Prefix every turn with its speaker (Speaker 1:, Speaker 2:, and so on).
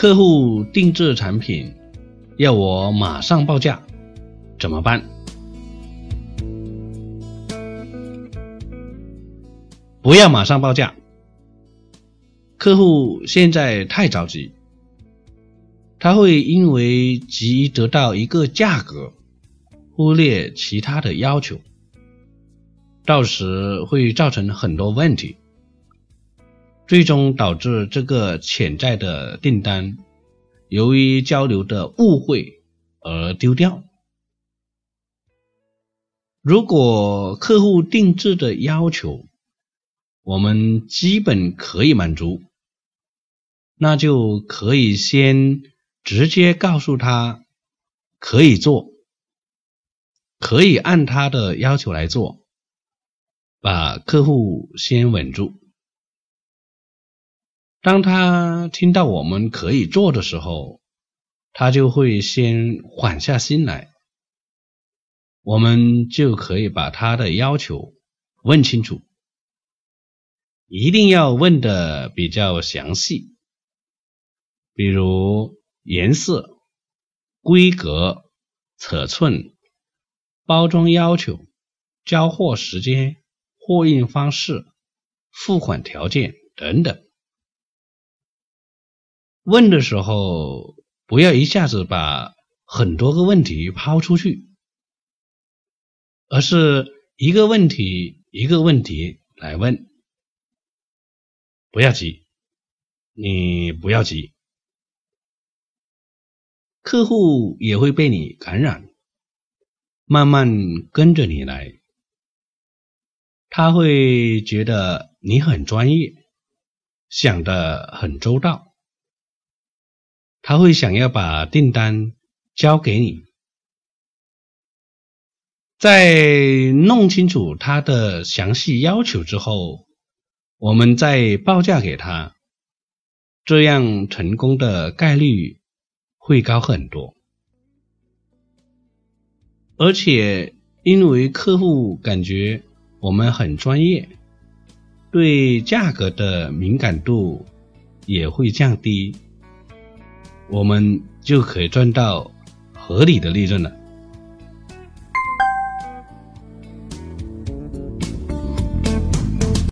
Speaker 1: 客户定制产品要我马上报价，怎么办？不要马上报价，客户现在太着急，他会因为急于得到一个价格，忽略其他的要求，到时会造成很多问题。最终导致这个潜在的订单由于交流的误会而丢掉。如果客户定制的要求我们基本可以满足，那就可以先直接告诉他可以做，可以按他的要求来做，把客户先稳住。当他听到我们可以做的时候，他就会先缓下心来，我们就可以把他的要求问清楚，一定要问的比较详细，比如颜色、规格、尺寸、包装要求、交货时间、货运方式、付款条件等等。问的时候，不要一下子把很多个问题抛出去，而是一个问题一个问题来问。不要急，你不要急，客户也会被你感染，慢慢跟着你来，他会觉得你很专业，想的很周到。他会想要把订单交给你，在弄清楚他的详细要求之后，我们再报价给他，这样成功的概率会高很多。而且，因为客户感觉我们很专业，对价格的敏感度也会降低。我们就可以赚到合理的利润了。